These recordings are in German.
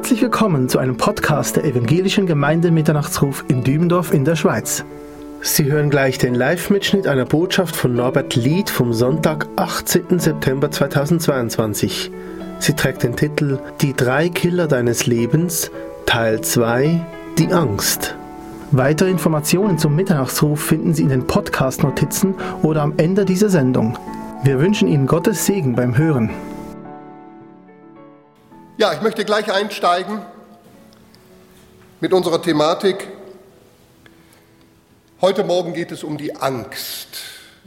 Herzlich willkommen zu einem Podcast der Evangelischen Gemeinde Mitternachtsruf in Dübendorf in der Schweiz. Sie hören gleich den Live-Mitschnitt einer Botschaft von Norbert Lied vom Sonntag, 18. September 2022. Sie trägt den Titel Die drei Killer deines Lebens, Teil 2, Die Angst. Weitere Informationen zum Mitternachtsruf finden Sie in den Podcast-Notizen oder am Ende dieser Sendung. Wir wünschen Ihnen Gottes Segen beim Hören. Ja, ich möchte gleich einsteigen mit unserer Thematik. Heute Morgen geht es um die Angst.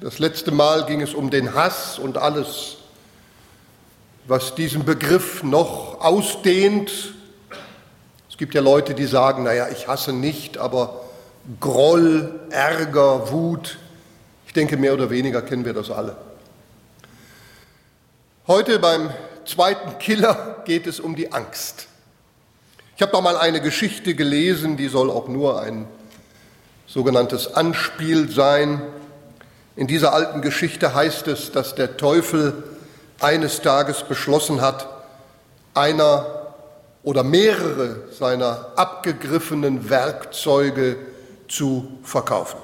Das letzte Mal ging es um den Hass und alles, was diesen Begriff noch ausdehnt. Es gibt ja Leute, die sagen, naja, ich hasse nicht, aber Groll, Ärger, Wut, ich denke, mehr oder weniger kennen wir das alle. Heute beim zweiten Killer geht es um die Angst. Ich habe noch mal eine Geschichte gelesen, die soll auch nur ein sogenanntes Anspiel sein. In dieser alten Geschichte heißt es, dass der Teufel eines Tages beschlossen hat, einer oder mehrere seiner abgegriffenen Werkzeuge zu verkaufen.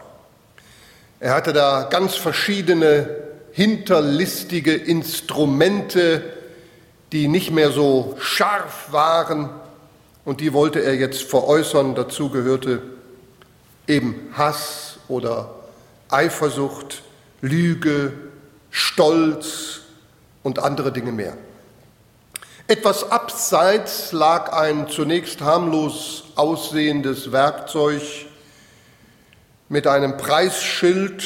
Er hatte da ganz verschiedene hinterlistige Instrumente die nicht mehr so scharf waren und die wollte er jetzt veräußern. Dazu gehörte eben Hass oder Eifersucht, Lüge, Stolz und andere Dinge mehr. Etwas abseits lag ein zunächst harmlos aussehendes Werkzeug mit einem Preisschild,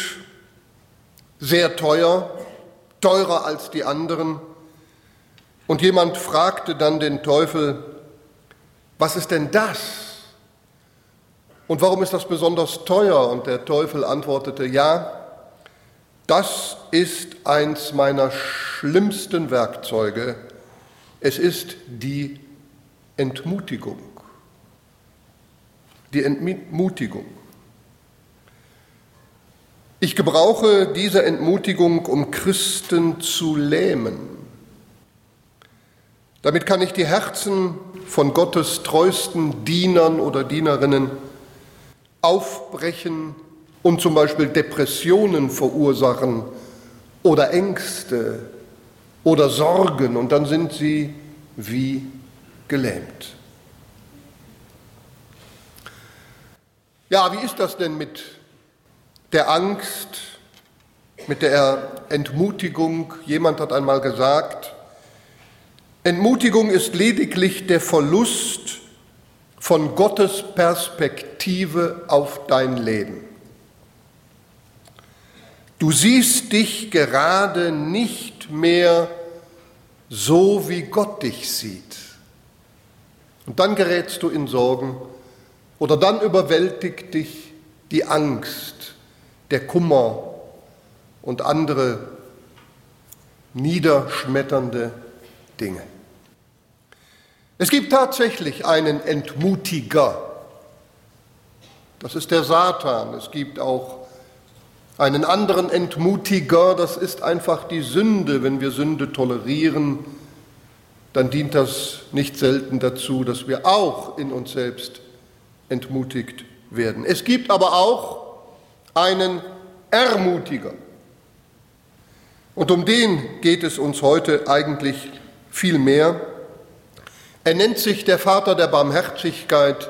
sehr teuer, teurer als die anderen und jemand fragte dann den Teufel, was ist denn das? Und warum ist das besonders teuer? Und der Teufel antwortete, ja, das ist eins meiner schlimmsten Werkzeuge. Es ist die Entmutigung. Die Entmutigung. Ich gebrauche diese Entmutigung, um Christen zu lähmen. Damit kann ich die Herzen von Gottes treuesten Dienern oder Dienerinnen aufbrechen und zum Beispiel Depressionen verursachen oder Ängste oder Sorgen und dann sind sie wie gelähmt. Ja, wie ist das denn mit der Angst, mit der Entmutigung? Jemand hat einmal gesagt, Entmutigung ist lediglich der Verlust von Gottes Perspektive auf dein Leben. Du siehst dich gerade nicht mehr so, wie Gott dich sieht. Und dann gerätst du in Sorgen oder dann überwältigt dich die Angst, der Kummer und andere niederschmetternde Dinge. Es gibt tatsächlich einen Entmutiger. Das ist der Satan. Es gibt auch einen anderen Entmutiger. Das ist einfach die Sünde. Wenn wir Sünde tolerieren, dann dient das nicht selten dazu, dass wir auch in uns selbst entmutigt werden. Es gibt aber auch einen Ermutiger. Und um den geht es uns heute eigentlich viel mehr. Er nennt sich der Vater der Barmherzigkeit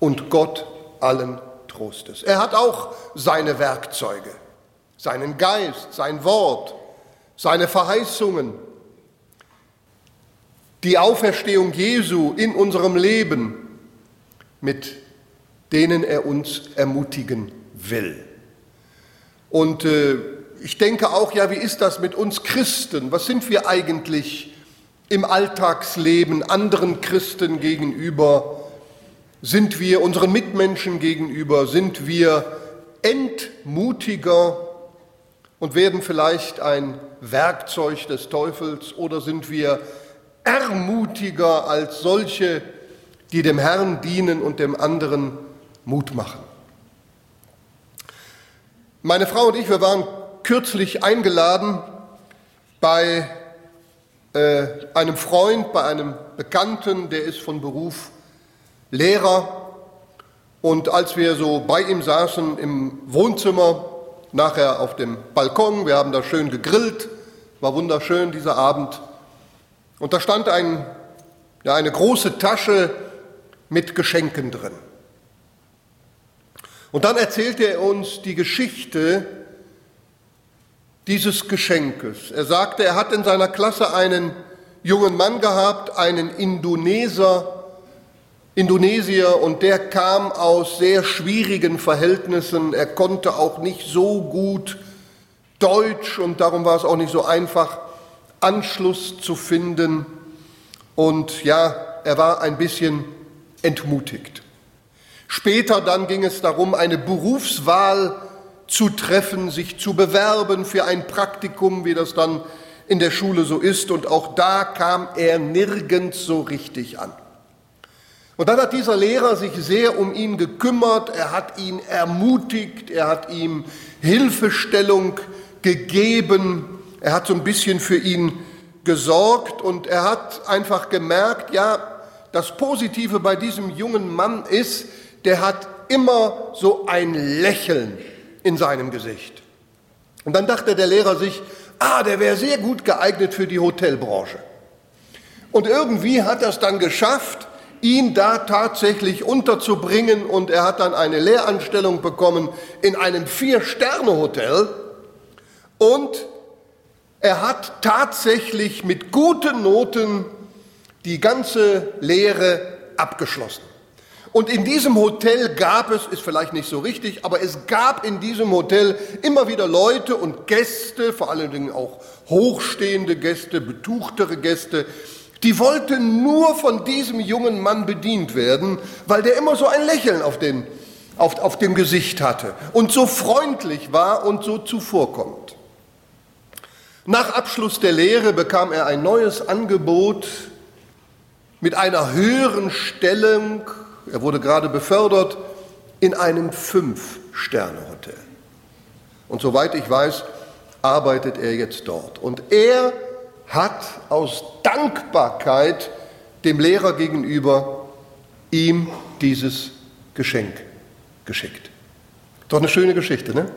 und Gott allen Trostes. Er hat auch seine Werkzeuge, seinen Geist, sein Wort, seine Verheißungen, die Auferstehung Jesu in unserem Leben, mit denen er uns ermutigen will. Und äh, ich denke auch, ja, wie ist das mit uns Christen? Was sind wir eigentlich im Alltagsleben anderen Christen gegenüber? Sind wir unseren Mitmenschen gegenüber? Sind wir entmutiger und werden vielleicht ein Werkzeug des Teufels oder sind wir ermutiger als solche, die dem Herrn dienen und dem anderen Mut machen? Meine Frau und ich, wir waren kürzlich eingeladen bei äh, einem Freund, bei einem Bekannten, der ist von Beruf Lehrer. Und als wir so bei ihm saßen im Wohnzimmer, nachher auf dem Balkon, wir haben da schön gegrillt, war wunderschön dieser Abend. Und da stand ein, ja, eine große Tasche mit Geschenken drin. Und dann erzählte er uns die Geschichte dieses Geschenkes. Er sagte, er hat in seiner Klasse einen jungen Mann gehabt, einen Indoneser, Indonesier, und der kam aus sehr schwierigen Verhältnissen. Er konnte auch nicht so gut Deutsch und darum war es auch nicht so einfach, Anschluss zu finden. Und ja, er war ein bisschen entmutigt. Später dann ging es darum, eine Berufswahl zu treffen, sich zu bewerben für ein Praktikum, wie das dann in der Schule so ist. Und auch da kam er nirgends so richtig an. Und dann hat dieser Lehrer sich sehr um ihn gekümmert, er hat ihn ermutigt, er hat ihm Hilfestellung gegeben, er hat so ein bisschen für ihn gesorgt und er hat einfach gemerkt, ja, das Positive bei diesem jungen Mann ist, der hat immer so ein Lächeln in seinem Gesicht. Und dann dachte der Lehrer sich, ah, der wäre sehr gut geeignet für die Hotelbranche. Und irgendwie hat er es dann geschafft, ihn da tatsächlich unterzubringen und er hat dann eine Lehranstellung bekommen in einem Vier-Sterne-Hotel und er hat tatsächlich mit guten Noten die ganze Lehre abgeschlossen. Und in diesem Hotel gab es, ist vielleicht nicht so richtig, aber es gab in diesem Hotel immer wieder Leute und Gäste, vor allen Dingen auch hochstehende Gäste, betuchtere Gäste, die wollten nur von diesem jungen Mann bedient werden, weil der immer so ein Lächeln auf, den, auf, auf dem Gesicht hatte und so freundlich war und so zuvorkommend. Nach Abschluss der Lehre bekam er ein neues Angebot mit einer höheren Stellung er wurde gerade befördert in einem Fünf-Sterne-Hotel. Und soweit ich weiß, arbeitet er jetzt dort. Und er hat aus Dankbarkeit dem Lehrer gegenüber ihm dieses Geschenk geschickt. Doch eine schöne Geschichte, ne?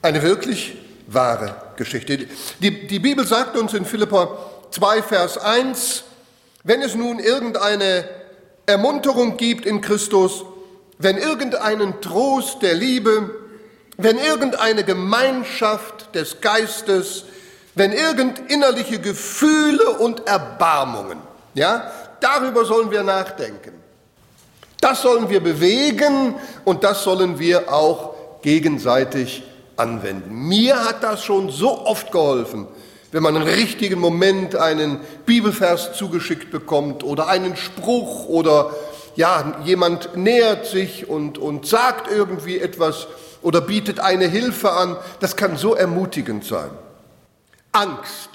Eine wirklich wahre Geschichte. Die, die Bibel sagt uns in Philippa 2, Vers 1, wenn es nun irgendeine Ermunterung gibt in Christus, wenn irgendeinen Trost der Liebe, wenn irgendeine Gemeinschaft des Geistes, wenn irgend innerliche Gefühle und Erbarmungen, ja, darüber sollen wir nachdenken. Das sollen wir bewegen und das sollen wir auch gegenseitig anwenden. Mir hat das schon so oft geholfen, wenn man im richtigen Moment einen Bibelvers zugeschickt bekommt oder einen Spruch oder ja, jemand nähert sich und, und sagt irgendwie etwas oder bietet eine Hilfe an, das kann so ermutigend sein. Angst.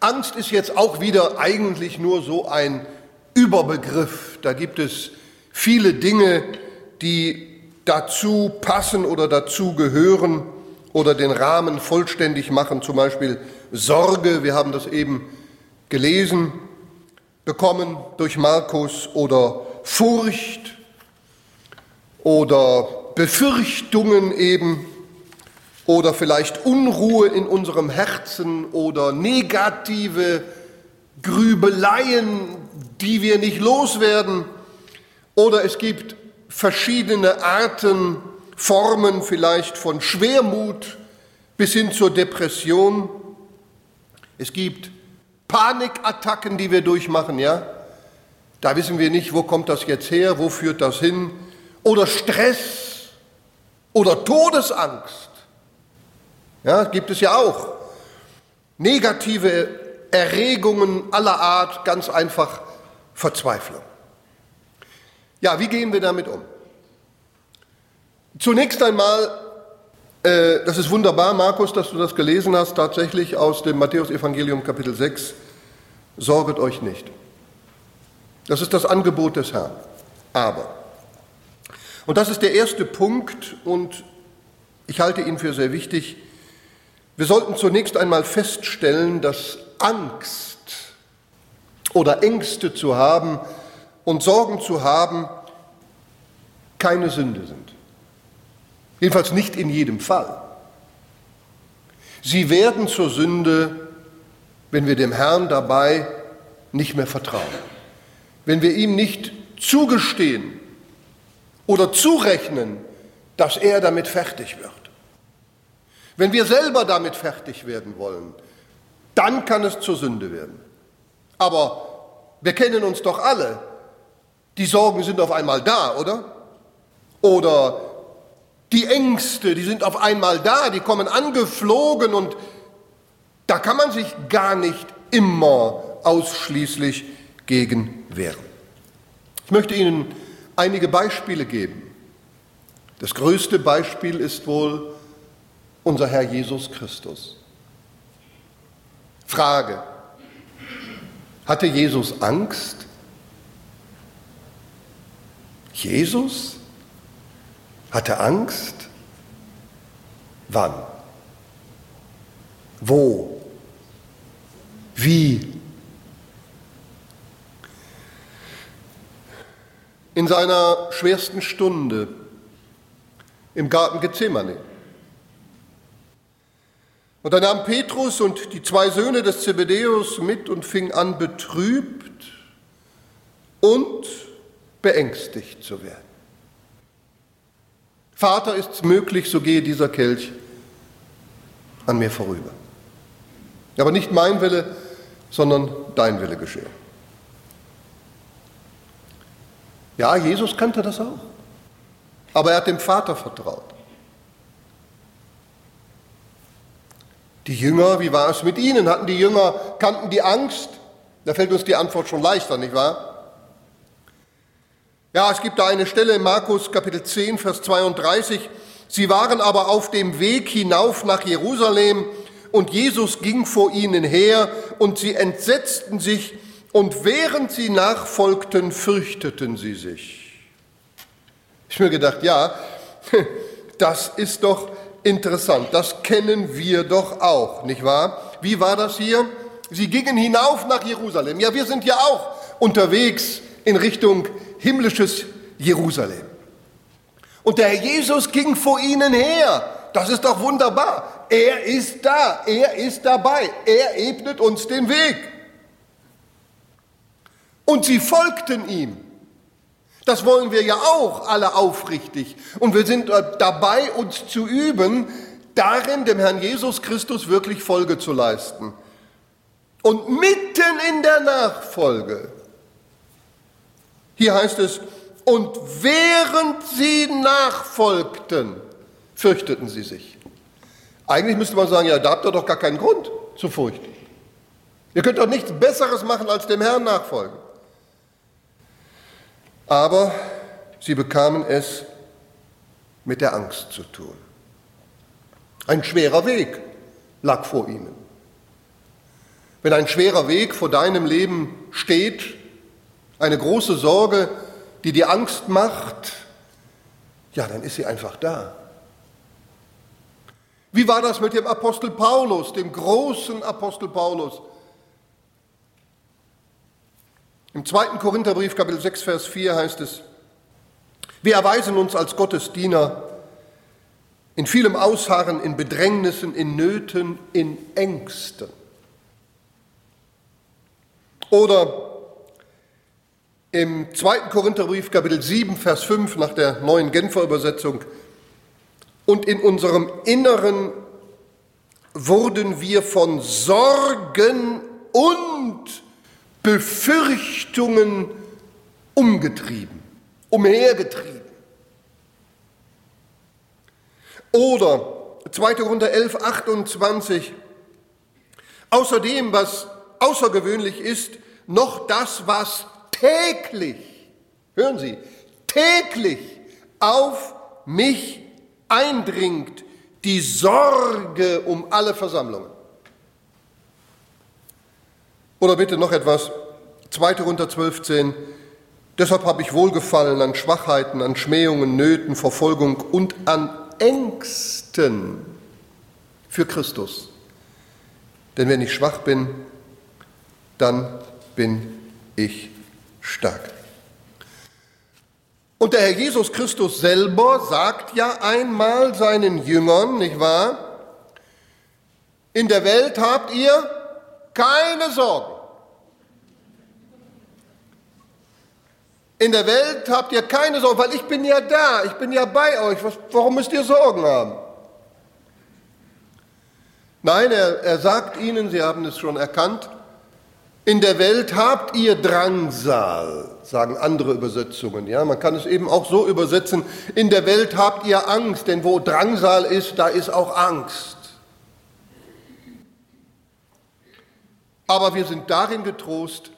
Angst ist jetzt auch wieder eigentlich nur so ein Überbegriff. Da gibt es viele Dinge, die dazu passen oder dazu gehören oder den Rahmen vollständig machen, zum Beispiel Sorge, wir haben das eben gelesen, bekommen durch Markus oder Furcht oder Befürchtungen eben oder vielleicht Unruhe in unserem Herzen oder negative Grübeleien, die wir nicht loswerden. Oder es gibt verschiedene Arten Formen vielleicht von Schwermut bis hin zur Depression. Es gibt Panikattacken, die wir durchmachen, ja. Da wissen wir nicht, wo kommt das jetzt her, wo führt das hin. Oder Stress oder Todesangst. Ja, gibt es ja auch. Negative Erregungen aller Art, ganz einfach Verzweiflung. Ja, wie gehen wir damit um? Zunächst einmal, äh, das ist wunderbar, Markus, dass du das gelesen hast, tatsächlich aus dem Matthäusevangelium Kapitel 6. Sorget euch nicht. Das ist das Angebot des Herrn. Aber, und das ist der erste Punkt, und ich halte ihn für sehr wichtig, Wir sollten zunächst einmal feststellen, dass Angst oder Ängste zu haben und Sorgen zu haben keine Sünde sind. Jedenfalls nicht in jedem Fall. Sie werden zur Sünde, wenn wir dem Herrn dabei nicht mehr vertrauen, wenn wir ihm nicht zugestehen oder zurechnen, dass er damit fertig wird. Wenn wir selber damit fertig werden wollen, dann kann es zur Sünde werden. Aber wir kennen uns doch alle. Die Sorgen sind auf einmal da, oder? Oder die Ängste, die sind auf einmal da, die kommen angeflogen und da kann man sich gar nicht immer ausschließlich gegen wehren. Ich möchte Ihnen einige Beispiele geben. Das größte Beispiel ist wohl unser Herr Jesus Christus. Frage, hatte Jesus Angst? Jesus hatte Angst? Wann? Wo? Wie? In seiner schwersten Stunde im Garten Gethsemane. Und da nahm Petrus und die zwei Söhne des Zebedäus mit und fing an, betrübt und beängstigt zu werden. Vater, ist es möglich, so gehe dieser Kelch an mir vorüber. Aber nicht mein Wille, sondern dein Wille geschehe. Ja, Jesus kannte das auch. Aber er hat dem Vater vertraut. Die Jünger, wie war es mit ihnen? Hatten die Jünger, kannten die Angst? Da fällt uns die Antwort schon leichter, nicht wahr? Ja, es gibt da eine Stelle in Markus Kapitel 10, Vers 32. Sie waren aber auf dem Weg hinauf nach Jerusalem und Jesus ging vor ihnen her und sie entsetzten sich und während sie nachfolgten, fürchteten sie sich. Ich mir gedacht, ja, das ist doch interessant. Das kennen wir doch auch, nicht wahr? Wie war das hier? Sie gingen hinauf nach Jerusalem. Ja, wir sind ja auch unterwegs in Richtung himmlisches Jerusalem. Und der Herr Jesus ging vor ihnen her. Das ist doch wunderbar. Er ist da, er ist dabei, er ebnet uns den Weg. Und sie folgten ihm. Das wollen wir ja auch alle aufrichtig. Und wir sind dabei, uns zu üben, darin dem Herrn Jesus Christus wirklich Folge zu leisten. Und mitten in der Nachfolge, hier heißt es, und während sie nachfolgten, fürchteten sie sich. Eigentlich müsste man sagen, ja, da habt ihr doch gar keinen Grund zu fürchten. Ihr könnt doch nichts Besseres machen, als dem Herrn nachfolgen. Aber sie bekamen es mit der Angst zu tun. Ein schwerer Weg lag vor ihnen. Wenn ein schwerer Weg vor deinem Leben steht, eine große Sorge, die dir Angst macht, ja, dann ist sie einfach da. Wie war das mit dem Apostel Paulus, dem großen Apostel Paulus? Im zweiten Korintherbrief, Kapitel 6, Vers 4 heißt es, wir erweisen uns als Gottes Diener in vielem Ausharren, in Bedrängnissen, in Nöten, in Ängsten. Oder im zweiten Korintherbrief, Kapitel 7, Vers 5 nach der neuen Genfer Übersetzung, und in unserem Inneren wurden wir von Sorgen und Befürchtungen umgetrieben, umhergetrieben. Oder 2. Korinther 11, 28. Außerdem, was außergewöhnlich ist, noch das, was täglich, hören Sie, täglich auf mich eindringt, die Sorge um alle Versammlungen. Oder bitte noch etwas, 2. Korinther 12, Deshalb habe ich Wohlgefallen an Schwachheiten, an Schmähungen, Nöten, Verfolgung und an Ängsten, für Christus. Denn wenn ich schwach bin, dann bin ich stark. Und der Herr Jesus Christus selber sagt ja einmal seinen Jüngern, nicht wahr? In der Welt habt ihr keine Sorgen. In der Welt habt ihr keine Sorgen, weil ich bin ja da, ich bin ja bei euch. Was, warum müsst ihr Sorgen haben? Nein, er, er sagt ihnen, sie haben es schon erkannt, in der Welt habt ihr Drangsal, sagen andere Übersetzungen. Ja, man kann es eben auch so übersetzen: In der Welt habt ihr Angst, denn wo Drangsal ist, da ist auch Angst. Aber wir sind darin getrost,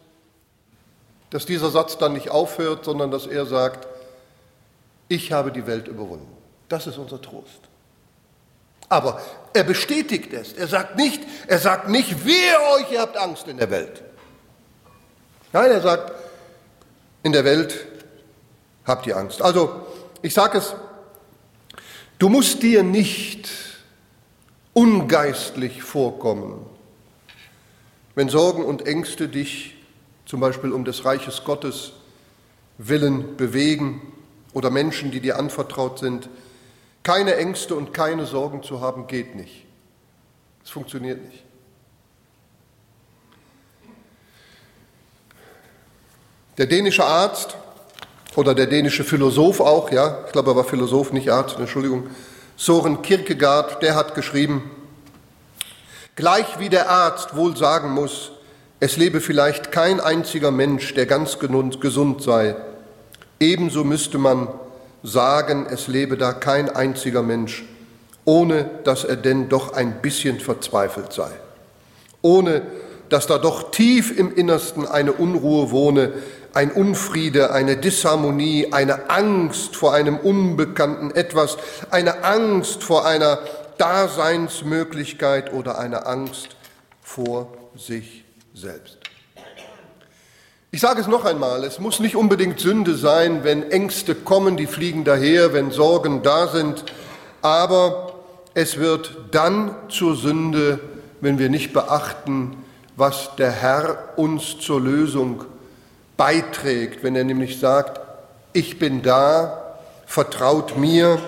dass dieser Satz dann nicht aufhört, sondern dass er sagt: Ich habe die Welt überwunden. Das ist unser Trost. Aber er bestätigt es. Er sagt nicht, er sagt nicht, wehe euch, ihr habt Angst in der Welt. Nein, er sagt, in der Welt habt ihr Angst. Also, ich sage es, du musst dir nicht ungeistlich vorkommen, wenn Sorgen und Ängste dich zum Beispiel um des Reiches Gottes willen bewegen oder Menschen, die dir anvertraut sind. Keine Ängste und keine Sorgen zu haben, geht nicht. Es funktioniert nicht. Der dänische Arzt oder der dänische Philosoph auch, ja, ich glaube, er war Philosoph, nicht Arzt, Entschuldigung, Soren Kierkegaard, der hat geschrieben, gleich wie der Arzt wohl sagen muss, es lebe vielleicht kein einziger Mensch, der ganz gesund sei, ebenso müsste man sagen, es lebe da kein einziger Mensch, ohne dass er denn doch ein bisschen verzweifelt sei, ohne dass da doch tief im Innersten eine Unruhe wohne, ein Unfriede, eine Disharmonie, eine Angst vor einem unbekannten Etwas, eine Angst vor einer Daseinsmöglichkeit oder eine Angst vor sich selbst. Ich sage es noch einmal, es muss nicht unbedingt Sünde sein, wenn Ängste kommen, die fliegen daher, wenn Sorgen da sind, aber es wird dann zur Sünde, wenn wir nicht beachten, was der Herr uns zur Lösung beiträgt, wenn er nämlich sagt, ich bin da, vertraut mir,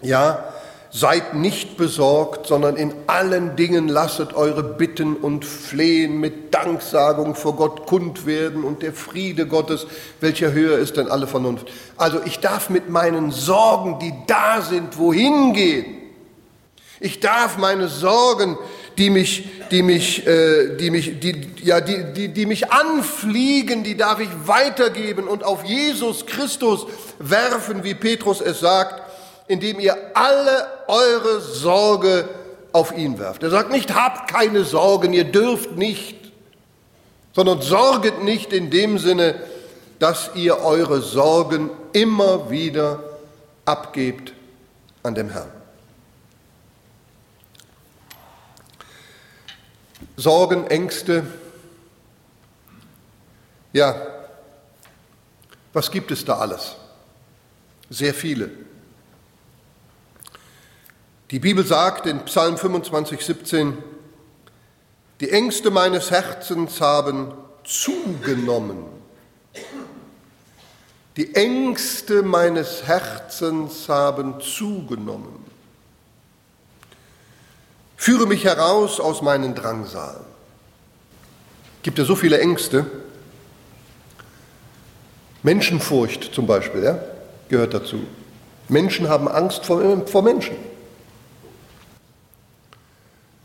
ja, seid nicht besorgt, sondern in allen Dingen lasset eure Bitten und Flehen mit Danksagung vor Gott kund werden und der Friede Gottes, welcher höher ist denn alle Vernunft. Also ich darf mit meinen Sorgen, die da sind, wohin gehen? Ich darf meine Sorgen, die mich, die mich, äh, die mich, die, ja, die, die, die mich anfliegen, die darf ich weitergeben und auf Jesus Christus werfen, wie Petrus es sagt, indem ihr alle eure Sorge auf ihn werft. Er sagt nicht, habt keine Sorgen, ihr dürft nicht, sondern sorget nicht in dem Sinne, dass ihr eure Sorgen immer wieder abgebt an dem Herrn. Sorgen, Ängste. Ja, was gibt es da alles? Sehr viele. Die Bibel sagt in Psalm 25, 17, die Ängste meines Herzens haben zugenommen. Die Ängste meines Herzens haben zugenommen. Führe mich heraus aus meinen Drangsalen. Gibt ja so viele Ängste. Menschenfurcht zum Beispiel, ja, gehört dazu. Menschen haben Angst vor, vor Menschen.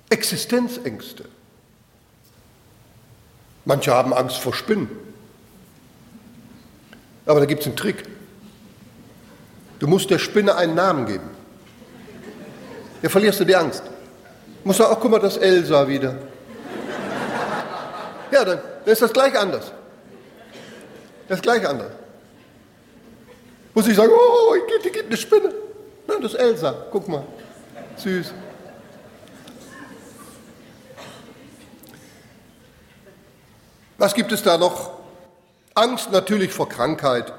Existenzängste. Manche haben Angst vor Spinnen. Aber da gibt es einen Trick. Du musst der Spinne einen Namen geben. Da verlierst du die Angst. Muss sagen, ach guck mal, das Elsa wieder. Ja, dann, ist das gleich anders. Das ist gleich anders. Muss ich sagen, oh, hier gibt eine Spinne. Nein, das ist Elsa, guck mal. Süß. Was gibt es da noch? Angst natürlich vor Krankheit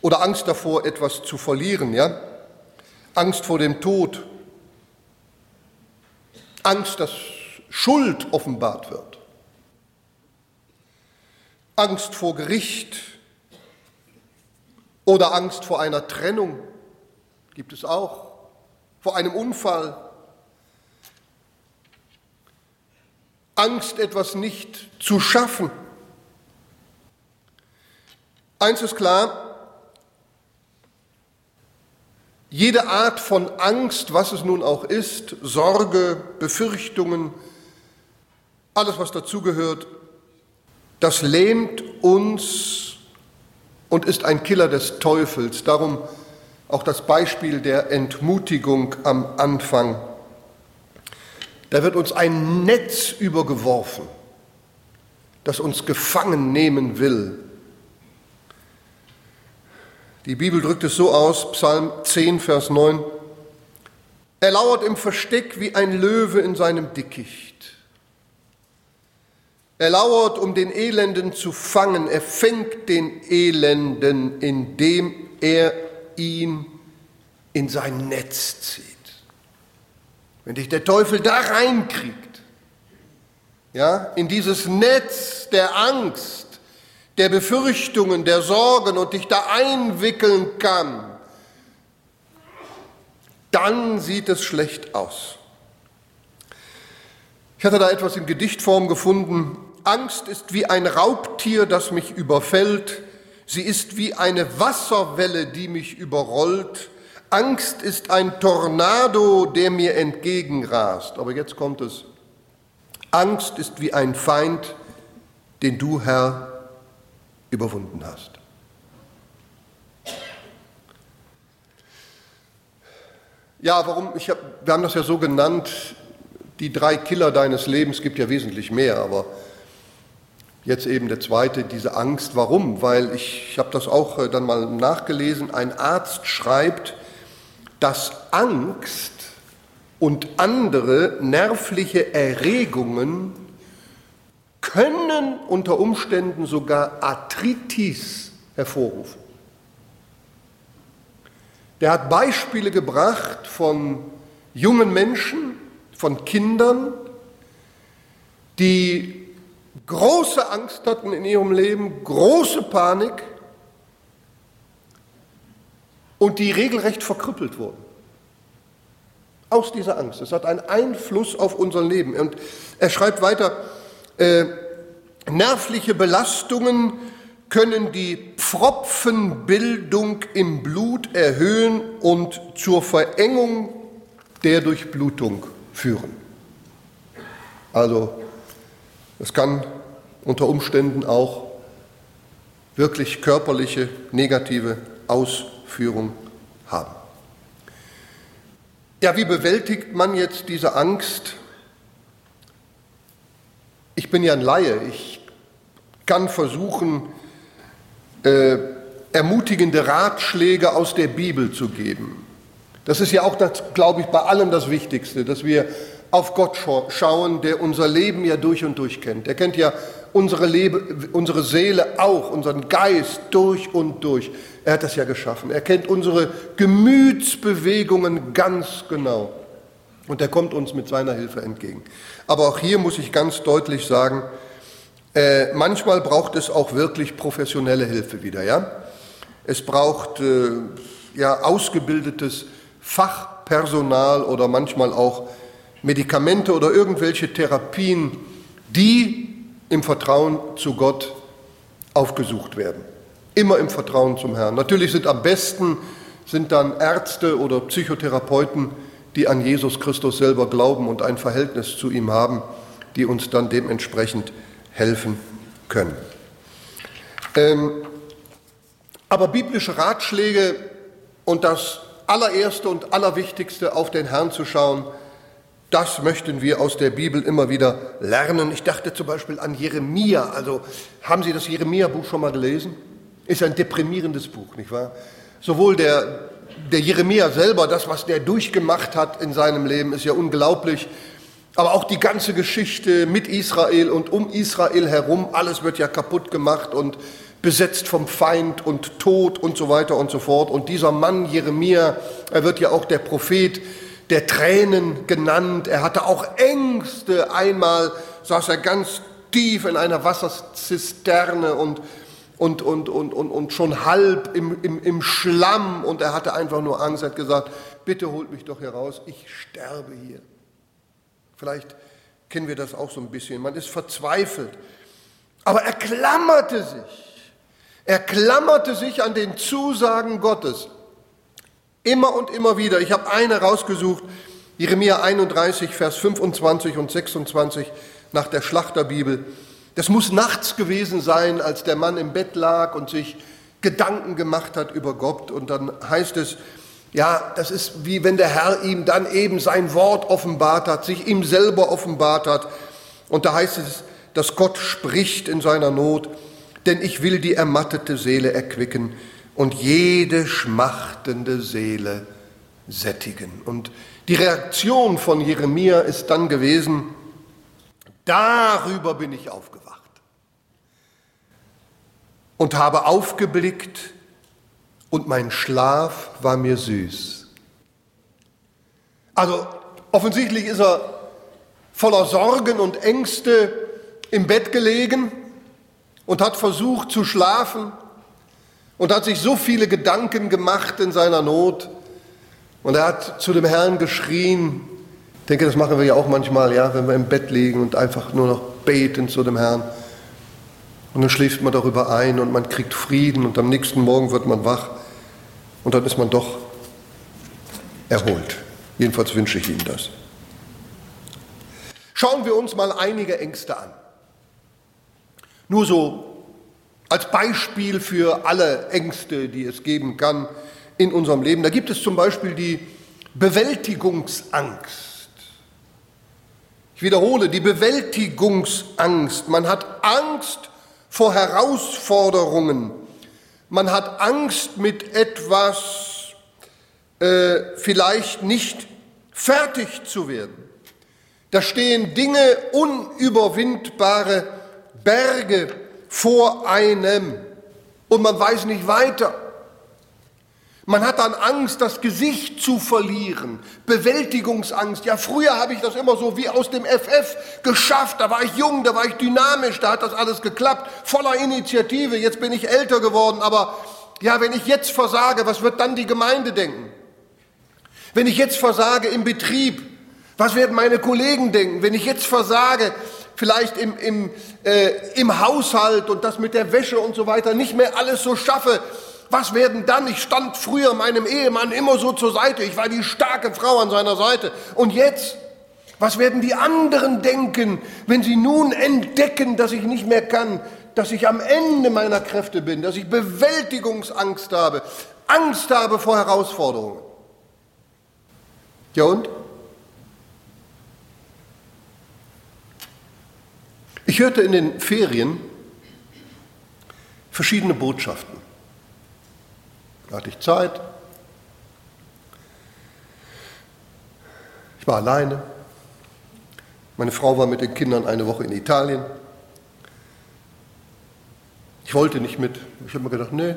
oder Angst davor, etwas zu verlieren, ja? Angst vor dem Tod Angst, dass Schuld offenbart wird. Angst vor Gericht oder Angst vor einer Trennung gibt es auch, vor einem Unfall. Angst, etwas nicht zu schaffen. Eins ist klar, jede Art von Angst, was es nun auch ist, Sorge, Befürchtungen, alles was dazugehört, das lähmt uns und ist ein Killer des Teufels. Darum auch das Beispiel der Entmutigung am Anfang. Da wird uns ein Netz übergeworfen, das uns gefangen nehmen will. Die Bibel drückt es so aus, Psalm 10, Vers 9. Er lauert im Versteck wie ein Löwe in seinem Dickicht. Er lauert, um den Elenden zu fangen. Er fängt den Elenden, indem er ihn in sein Netz zieht. Wenn dich der Teufel da reinkriegt, ja, in dieses Netz der Angst, der Befürchtungen, der Sorgen und dich da einwickeln kann, dann sieht es schlecht aus. Ich hatte da etwas in Gedichtform gefunden. Angst ist wie ein Raubtier, das mich überfällt. Sie ist wie eine Wasserwelle, die mich überrollt. Angst ist ein Tornado, der mir entgegenrast. Aber jetzt kommt es. Angst ist wie ein Feind, den du, Herr, überwunden hast. Ja, warum? Hab, wir haben das ja so genannt, die drei Killer deines Lebens, gibt ja wesentlich mehr, aber jetzt eben der zweite, diese Angst. Warum? Weil ich, ich habe das auch äh, dann mal nachgelesen, ein Arzt schreibt, dass Angst und andere nervliche Erregungen können unter Umständen sogar Arthritis hervorrufen. Der hat Beispiele gebracht von jungen Menschen, von Kindern, die große Angst hatten in ihrem Leben, große Panik und die regelrecht verkrüppelt wurden. Aus dieser Angst. Es hat einen Einfluss auf unser Leben. Und er schreibt weiter, äh, nervliche Belastungen können die Pfropfenbildung im Blut erhöhen und zur Verengung der Durchblutung führen. Also es kann unter Umständen auch wirklich körperliche negative Ausführung haben. Ja, wie bewältigt man jetzt diese Angst? Ich bin ja ein Laie, ich kann versuchen, äh, ermutigende Ratschläge aus der Bibel zu geben. Das ist ja auch, glaube ich, bei allem das Wichtigste, dass wir auf Gott schauen, der unser Leben ja durch und durch kennt. Er kennt ja unsere, Lebe, unsere Seele auch, unseren Geist durch und durch. Er hat das ja geschaffen. Er kennt unsere Gemütsbewegungen ganz genau. Und er kommt uns mit seiner Hilfe entgegen. Aber auch hier muss ich ganz deutlich sagen, äh, manchmal braucht es auch wirklich professionelle Hilfe wieder. Ja? Es braucht äh, ja, ausgebildetes Fachpersonal oder manchmal auch Medikamente oder irgendwelche Therapien, die im Vertrauen zu Gott aufgesucht werden. Immer im Vertrauen zum Herrn. Natürlich sind am besten sind dann Ärzte oder Psychotherapeuten, die an Jesus Christus selber glauben und ein Verhältnis zu ihm haben, die uns dann dementsprechend helfen können. Ähm, aber biblische Ratschläge und das allererste und allerwichtigste, auf den Herrn zu schauen, das möchten wir aus der Bibel immer wieder lernen. Ich dachte zum Beispiel an Jeremia. Also haben Sie das Jeremia-Buch schon mal gelesen? Ist ein deprimierendes Buch, nicht wahr? Sowohl der, der Jeremia selber, das, was der durchgemacht hat in seinem Leben, ist ja unglaublich. Aber auch die ganze Geschichte mit Israel und um Israel herum, alles wird ja kaputt gemacht und besetzt vom Feind und Tod und so weiter und so fort. Und dieser Mann Jeremia, er wird ja auch der Prophet der Tränen genannt. Er hatte auch Ängste. Einmal saß er ganz tief in einer Wasserzisterne und, und, und, und, und, und schon halb im, im, im Schlamm und er hatte einfach nur Angst. Hat gesagt, bitte holt mich doch hier raus, ich sterbe hier. Vielleicht kennen wir das auch so ein bisschen. Man ist verzweifelt. Aber er klammerte sich. Er klammerte sich an den Zusagen Gottes. Immer und immer wieder. Ich habe eine rausgesucht, Jeremia 31, Vers 25 und 26 nach der Schlachterbibel. Das muss nachts gewesen sein, als der Mann im Bett lag und sich Gedanken gemacht hat über Gott. Und dann heißt es, ja, das ist wie wenn der Herr ihm dann eben sein Wort offenbart hat, sich ihm selber offenbart hat. Und da heißt es, dass Gott spricht in seiner Not, denn ich will die ermattete Seele erquicken und jede schmachtende Seele sättigen. Und die Reaktion von Jeremia ist dann gewesen, darüber bin ich aufgewacht und habe aufgeblickt und mein Schlaf war mir süß. Also offensichtlich ist er voller Sorgen und Ängste im Bett gelegen und hat versucht zu schlafen und hat sich so viele Gedanken gemacht in seiner Not. Und er hat zu dem Herrn geschrien. Ich denke, das machen wir ja auch manchmal, ja, wenn wir im Bett liegen und einfach nur noch beten zu dem Herrn. Und dann schläft man darüber ein und man kriegt Frieden und am nächsten Morgen wird man wach und dann ist man doch erholt. Jedenfalls wünsche ich Ihnen das. Schauen wir uns mal einige Ängste an. Nur so als Beispiel für alle Ängste, die es geben kann in unserem Leben. Da gibt es zum Beispiel die Bewältigungsangst. Ich wiederhole, die Bewältigungsangst. Man hat Angst vor Herausforderungen. Man hat Angst, mit etwas äh, vielleicht nicht fertig zu werden. Da stehen Dinge, unüberwindbare Berge vor einem und man weiß nicht weiter. Man hat dann Angst, das Gesicht zu verlieren, Bewältigungsangst. Ja, früher habe ich das immer so wie aus dem FF geschafft. Da war ich jung, da war ich dynamisch, da hat das alles geklappt, voller Initiative. Jetzt bin ich älter geworden, aber ja, wenn ich jetzt versage, was wird dann die Gemeinde denken? Wenn ich jetzt versage im Betrieb, was werden meine Kollegen denken? Wenn ich jetzt versage, vielleicht im, im, äh, im Haushalt und das mit der Wäsche und so weiter nicht mehr alles so schaffe, was werden dann? Ich stand früher meinem Ehemann immer so zur Seite, ich war die starke Frau an seiner Seite. Und jetzt? Was werden die anderen denken, wenn sie nun entdecken, dass ich nicht mehr kann, dass ich am Ende meiner Kräfte bin, dass ich Bewältigungsangst habe, Angst habe vor Herausforderungen? Ja und? Ich hörte in den Ferien verschiedene Botschaften. Da hatte ich Zeit. Ich war alleine. Meine Frau war mit den Kindern eine Woche in Italien. Ich wollte nicht mit. Ich habe mir gedacht, nee,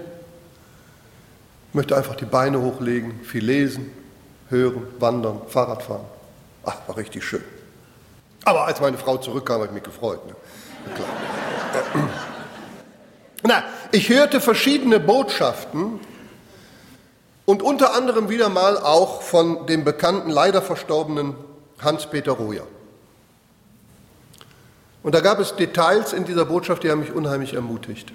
ich möchte einfach die Beine hochlegen, viel lesen, hören, wandern, Fahrrad fahren. Ach, war richtig schön. Aber als meine Frau zurückkam, habe ich mich gefreut. Ne? Na, ich hörte verschiedene Botschaften und unter anderem wieder mal auch von dem bekannten, leider verstorbenen Hans-Peter Roja. Und da gab es Details in dieser Botschaft, die haben mich unheimlich ermutigt.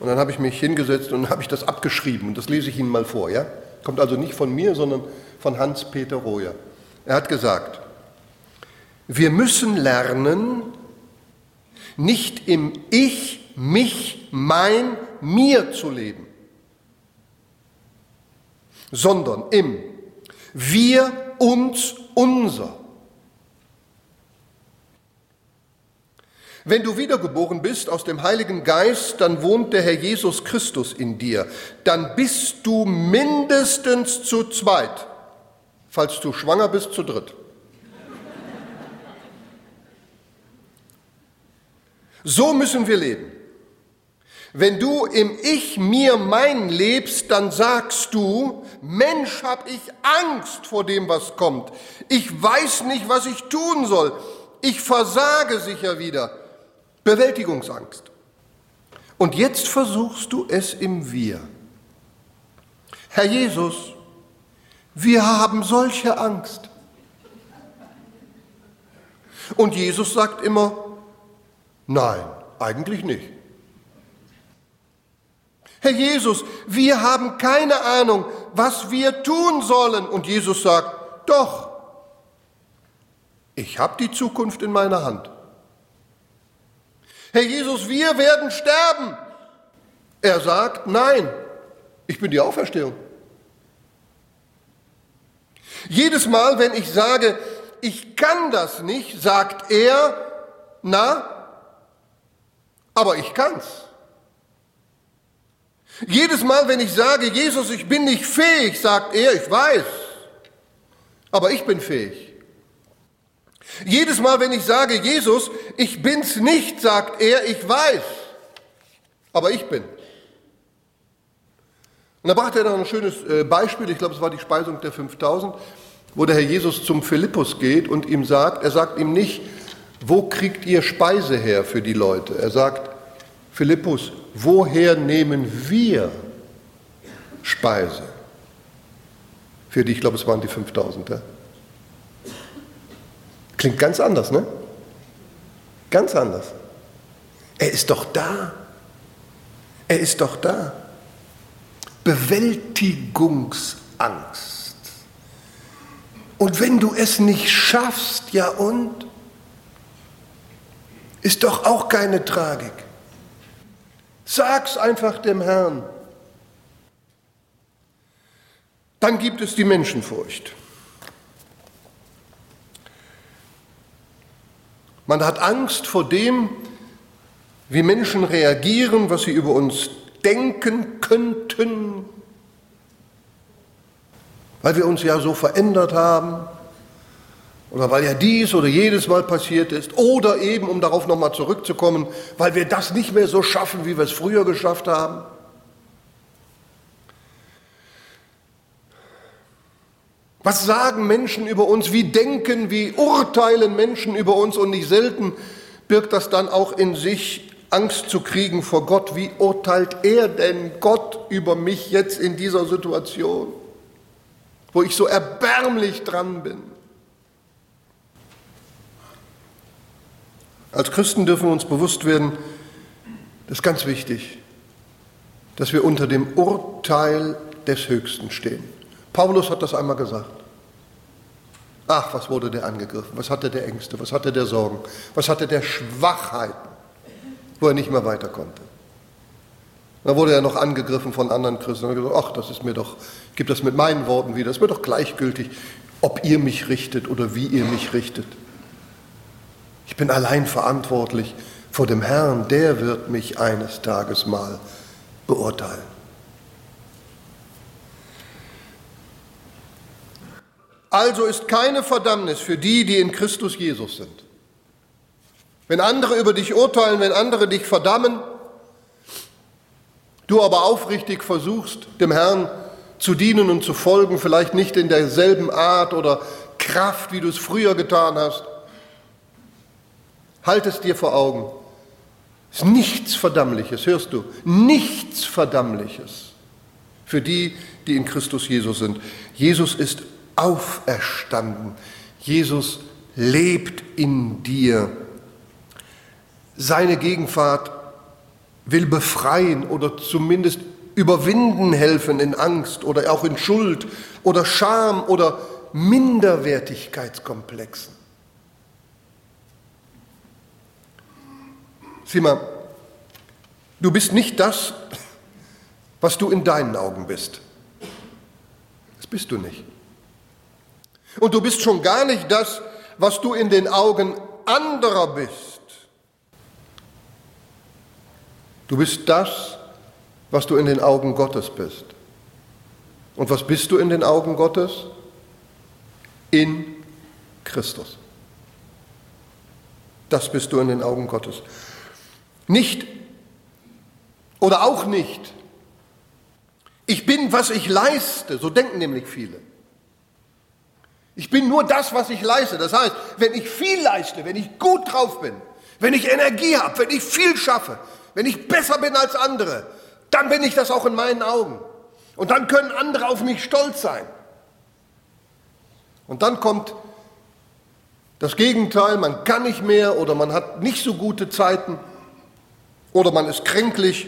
Und dann habe ich mich hingesetzt und habe ich das abgeschrieben. Und das lese ich Ihnen mal vor. Ja? Kommt also nicht von mir, sondern von Hans-Peter Roja. Er hat gesagt, wir müssen lernen, nicht im Ich, mich, mein, mir zu leben, sondern im Wir, uns, unser. Wenn du wiedergeboren bist aus dem Heiligen Geist, dann wohnt der Herr Jesus Christus in dir. Dann bist du mindestens zu zweit. Falls du schwanger bist, zu dritt. So müssen wir leben. Wenn du im Ich, mir, mein lebst, dann sagst du, Mensch, hab ich Angst vor dem, was kommt. Ich weiß nicht, was ich tun soll. Ich versage sicher wieder. Bewältigungsangst. Und jetzt versuchst du es im Wir. Herr Jesus, wir haben solche Angst. Und Jesus sagt immer, nein, eigentlich nicht. Herr Jesus, wir haben keine Ahnung, was wir tun sollen. Und Jesus sagt, doch, ich habe die Zukunft in meiner Hand. Herr Jesus, wir werden sterben. Er sagt, nein, ich bin die Auferstehung. Jedes Mal, wenn ich sage, ich kann das nicht, sagt er, na, aber ich kann's. Jedes Mal, wenn ich sage, Jesus, ich bin nicht fähig, sagt er, ich weiß, aber ich bin fähig. Jedes Mal, wenn ich sage, Jesus, ich bin's nicht, sagt er, ich weiß, aber ich bin. Und da brachte er noch ein schönes äh, Beispiel, ich glaube, es war die Speisung der 5000, wo der Herr Jesus zum Philippus geht und ihm sagt, er sagt ihm nicht, wo kriegt ihr Speise her für die Leute? Er sagt, Philippus, woher nehmen wir Speise? Für die, ich glaube, es waren die 5000. Ja? Klingt ganz anders, ne? Ganz anders. Er ist doch da. Er ist doch da. Bewältigungsangst. Und wenn du es nicht schaffst, ja und? Ist doch auch keine Tragik. Sag's einfach dem Herrn. Dann gibt es die Menschenfurcht. Man hat Angst vor dem, wie Menschen reagieren, was sie über uns denken könnten, weil wir uns ja so verändert haben oder weil ja dies oder jedes Mal passiert ist oder eben, um darauf nochmal zurückzukommen, weil wir das nicht mehr so schaffen, wie wir es früher geschafft haben. Was sagen Menschen über uns? Wie denken, wie urteilen Menschen über uns? Und nicht selten birgt das dann auch in sich Angst zu kriegen vor Gott. Wie urteilt er denn Gott über mich jetzt in dieser Situation, wo ich so erbärmlich dran bin? Als Christen dürfen wir uns bewusst werden, das ist ganz wichtig, dass wir unter dem Urteil des Höchsten stehen. Paulus hat das einmal gesagt. Ach, was wurde der angegriffen? Was hatte der Ängste? Was hatte der Sorgen? Was hatte der Schwachheiten, wo er nicht mehr weiter konnte? Da wurde er noch angegriffen von anderen Christen. Und gesagt, ach, das ist mir doch, ich gebe das mit meinen Worten wieder, das ist mir doch gleichgültig, ob ihr mich richtet oder wie ihr mich richtet. Ich bin allein verantwortlich vor dem Herrn, der wird mich eines Tages mal beurteilen. Also ist keine Verdammnis für die, die in Christus Jesus sind. Wenn andere über dich urteilen, wenn andere dich verdammen, du aber aufrichtig versuchst, dem Herrn zu dienen und zu folgen, vielleicht nicht in derselben Art oder Kraft, wie du es früher getan hast, halt es dir vor Augen. Es ist nichts Verdammliches, hörst du? Nichts Verdammliches für die, die in Christus Jesus sind. Jesus ist auferstanden. Jesus lebt in dir. Seine Gegenwart will befreien oder zumindest überwinden helfen in Angst oder auch in Schuld oder Scham oder Minderwertigkeitskomplexen. Sieh mal, du bist nicht das, was du in deinen Augen bist. Das bist du nicht. Und du bist schon gar nicht das, was du in den Augen anderer bist. Du bist das, was du in den Augen Gottes bist. Und was bist du in den Augen Gottes? In Christus. Das bist du in den Augen Gottes. Nicht Oder auch nicht. Ich bin, was ich leiste, so denken nämlich viele. Ich bin nur das, was ich leiste. Das heißt, wenn ich viel leiste, wenn ich gut drauf bin, wenn ich Energie habe, wenn ich viel schaffe, wenn ich besser bin als andere, dann bin ich das auch in meinen Augen. Und dann können andere auf mich stolz sein. Und dann kommt das Gegenteil, man kann nicht mehr oder man hat nicht so gute Zeiten oder man ist kränklich.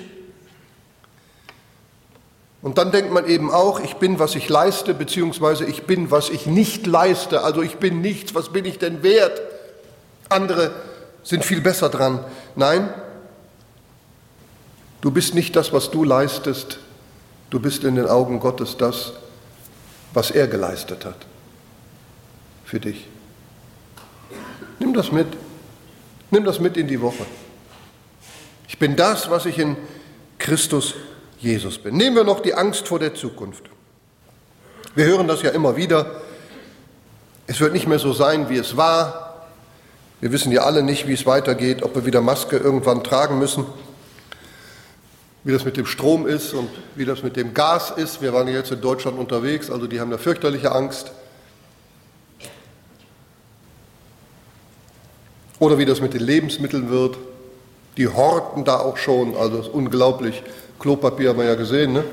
Und dann denkt man eben auch, ich bin, was ich leiste, beziehungsweise ich bin, was ich nicht leiste. Also ich bin nichts, was bin ich denn wert? Andere sind viel besser dran. Nein, du bist nicht das, was du leistest. Du bist in den Augen Gottes das, was er geleistet hat für dich. Nimm das mit. Nimm das mit in die Woche. Ich bin das, was ich in Christus Jesus bin. Nehmen wir noch die Angst vor der Zukunft. Wir hören das ja immer wieder. Es wird nicht mehr so sein, wie es war. Wir wissen ja alle nicht, wie es weitergeht, ob wir wieder Maske irgendwann tragen müssen, wie das mit dem Strom ist und wie das mit dem Gas ist. Wir waren jetzt in Deutschland unterwegs, also die haben da fürchterliche Angst. Oder wie das mit den Lebensmitteln wird. Die horten da auch schon, also ist unglaublich. Klopapier haben wir ja gesehen, ne?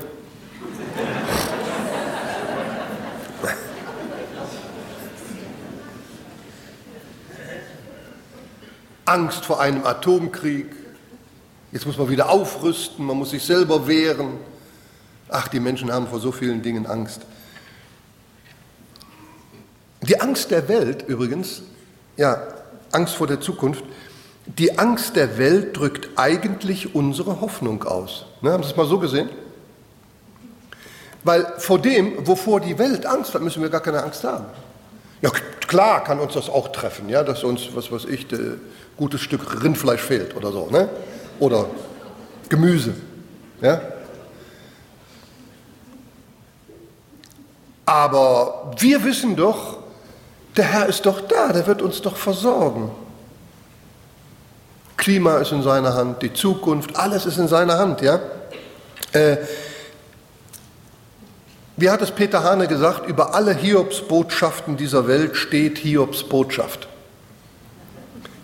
Angst vor einem Atomkrieg. Jetzt muss man wieder aufrüsten, man muss sich selber wehren. Ach, die Menschen haben vor so vielen Dingen Angst. Die Angst der Welt übrigens, ja, Angst vor der Zukunft, die Angst der Welt drückt eigentlich unsere Hoffnung aus. Ne, haben Sie es mal so gesehen? Weil vor dem, wovor die Welt Angst hat, müssen wir gar keine Angst haben. Ja, klar kann uns das auch treffen, ja, dass uns, was weiß ich, ein gutes Stück Rindfleisch fehlt oder so, ne? Oder Gemüse, ja? Aber wir wissen doch, der Herr ist doch da, der wird uns doch versorgen. Klima ist in seiner Hand, die Zukunft, alles ist in seiner Hand, ja. Äh, wie hat es Peter Hane gesagt? Über alle Hiobsbotschaften dieser Welt steht Hiobs Botschaft.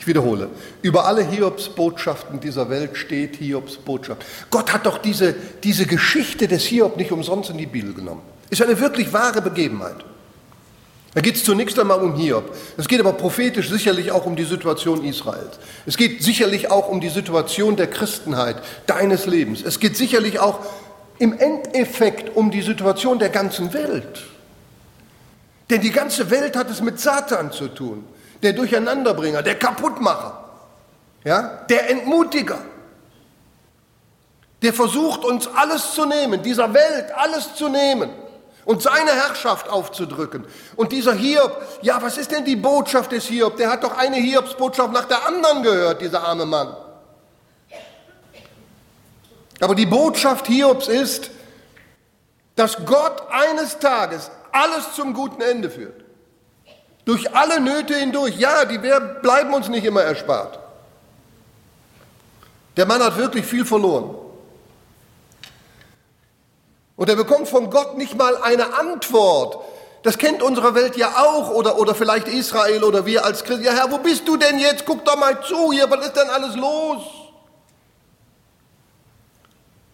Ich wiederhole, über alle Hiobsbotschaften dieser Welt steht Hiobs Botschaft. Gott hat doch diese, diese Geschichte des Hiob nicht umsonst in die Bibel genommen. Ist eine wirklich wahre Begebenheit. Da geht es zunächst einmal um Hiob. Es geht aber prophetisch sicherlich auch um die Situation Israels. Es geht sicherlich auch um die Situation der Christenheit, deines Lebens. Es geht sicherlich auch im Endeffekt um die Situation der ganzen Welt. Denn die ganze Welt hat es mit Satan zu tun, der Durcheinanderbringer, der Kaputtmacher, ja, der Entmutiger, der versucht uns alles zu nehmen, dieser Welt alles zu nehmen und seine Herrschaft aufzudrücken. Und dieser Hiob, ja, was ist denn die Botschaft des Hiob? Der hat doch eine Hiobsbotschaft nach der anderen gehört, dieser arme Mann. Aber die Botschaft Hiobs ist, dass Gott eines Tages alles zum guten Ende führt. Durch alle Nöte hindurch. Ja, die bleiben uns nicht immer erspart. Der Mann hat wirklich viel verloren. Und er bekommt von Gott nicht mal eine Antwort. Das kennt unsere Welt ja auch oder, oder vielleicht Israel oder wir als Christen. Ja, Herr, wo bist du denn jetzt? Guck doch mal zu hier, was ist denn alles los?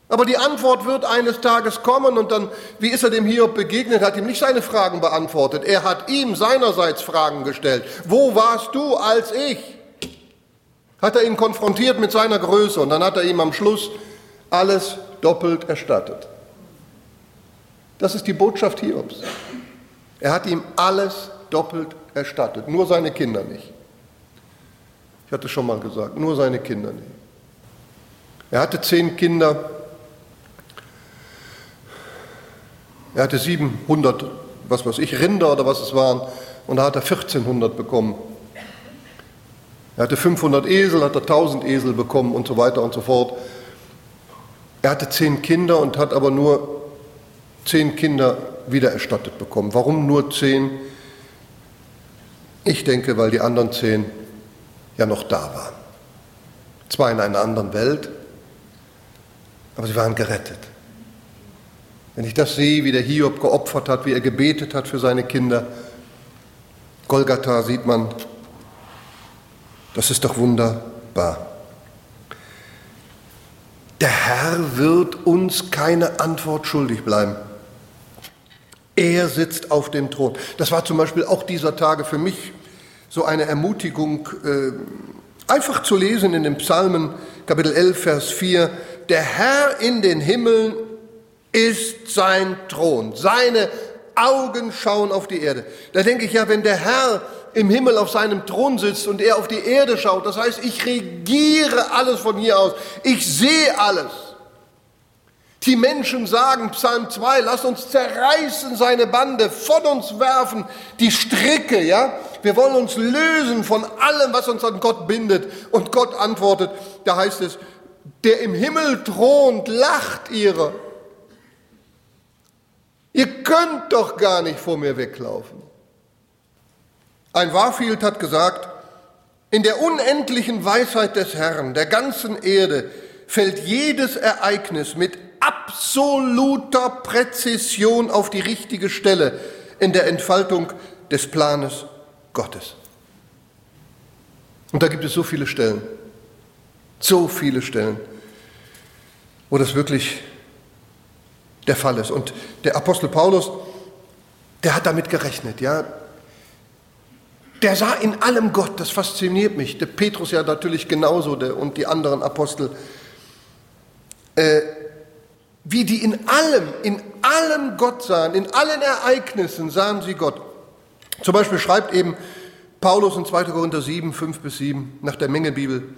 Aber die Antwort wird eines Tages kommen und dann, wie ist er dem Hiob begegnet, hat ihm nicht seine Fragen beantwortet. Er hat ihm seinerseits Fragen gestellt. Wo warst du als ich? Hat er ihn konfrontiert mit seiner Größe und dann hat er ihm am Schluss alles doppelt erstattet. Das ist die Botschaft Hiobs. Er hat ihm alles doppelt erstattet, nur seine Kinder nicht. Ich hatte schon mal gesagt, nur seine Kinder nicht. Er hatte zehn Kinder, er hatte 700, was weiß ich, Rinder oder was es waren, und da hat er 1400 bekommen. Er hatte 500 Esel, hat er 1000 Esel bekommen und so weiter und so fort. Er hatte zehn Kinder und hat aber nur zehn Kinder wiedererstattet bekommen. Warum nur zehn? Ich denke, weil die anderen zehn ja noch da waren. Zwar in einer anderen Welt, aber sie waren gerettet. Wenn ich das sehe, wie der Hiob geopfert hat, wie er gebetet hat für seine Kinder, Golgatha sieht man, das ist doch wunderbar. Der Herr wird uns keine Antwort schuldig bleiben. Er sitzt auf dem Thron. Das war zum Beispiel auch dieser Tage für mich so eine Ermutigung, äh, einfach zu lesen in den Psalmen, Kapitel 11, Vers 4. Der Herr in den Himmeln ist sein Thron. Seine Augen schauen auf die Erde. Da denke ich ja, wenn der Herr im Himmel auf seinem Thron sitzt und er auf die Erde schaut, das heißt, ich regiere alles von hier aus. Ich sehe alles. Die Menschen sagen, Psalm 2, lass uns zerreißen seine Bande, von uns werfen die Stricke, ja? Wir wollen uns lösen von allem, was uns an Gott bindet. Und Gott antwortet, da heißt es, der im Himmel thront, lacht ihre. Ihr könnt doch gar nicht vor mir weglaufen. Ein Warfield hat gesagt, in der unendlichen Weisheit des Herrn, der ganzen Erde, fällt jedes Ereignis mit absoluter Präzision auf die richtige Stelle in der Entfaltung des Planes Gottes. Und da gibt es so viele Stellen, so viele Stellen, wo das wirklich der Fall ist. Und der Apostel Paulus, der hat damit gerechnet, ja. Der sah in allem Gott, das fasziniert mich. Der Petrus ja natürlich genauso der, und die anderen Apostel. Äh, wie die in allem, in allem Gott sahen, in allen Ereignissen sahen sie Gott. Zum Beispiel schreibt eben Paulus in 2. Korinther 7, 5 bis 7 nach der Mengebibel,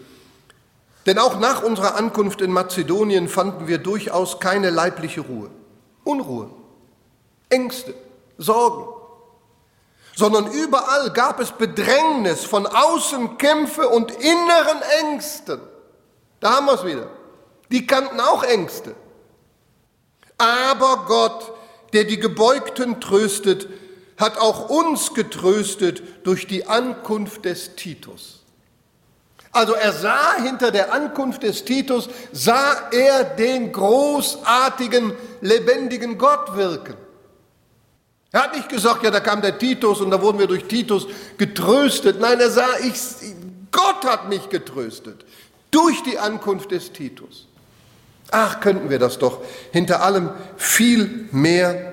denn auch nach unserer Ankunft in Mazedonien fanden wir durchaus keine leibliche Ruhe, Unruhe, Ängste, Sorgen, sondern überall gab es Bedrängnis, von außen Kämpfe und inneren Ängsten. Da haben wir es wieder. Die kannten auch Ängste. Aber Gott, der die Gebeugten tröstet, hat auch uns getröstet durch die Ankunft des Titus. Also er sah hinter der Ankunft des Titus, sah er den großartigen, lebendigen Gott wirken. Er hat nicht gesagt, ja, da kam der Titus und da wurden wir durch Titus getröstet. Nein, er sah, ich, Gott hat mich getröstet durch die Ankunft des Titus. Ach, könnten wir das doch hinter allem viel mehr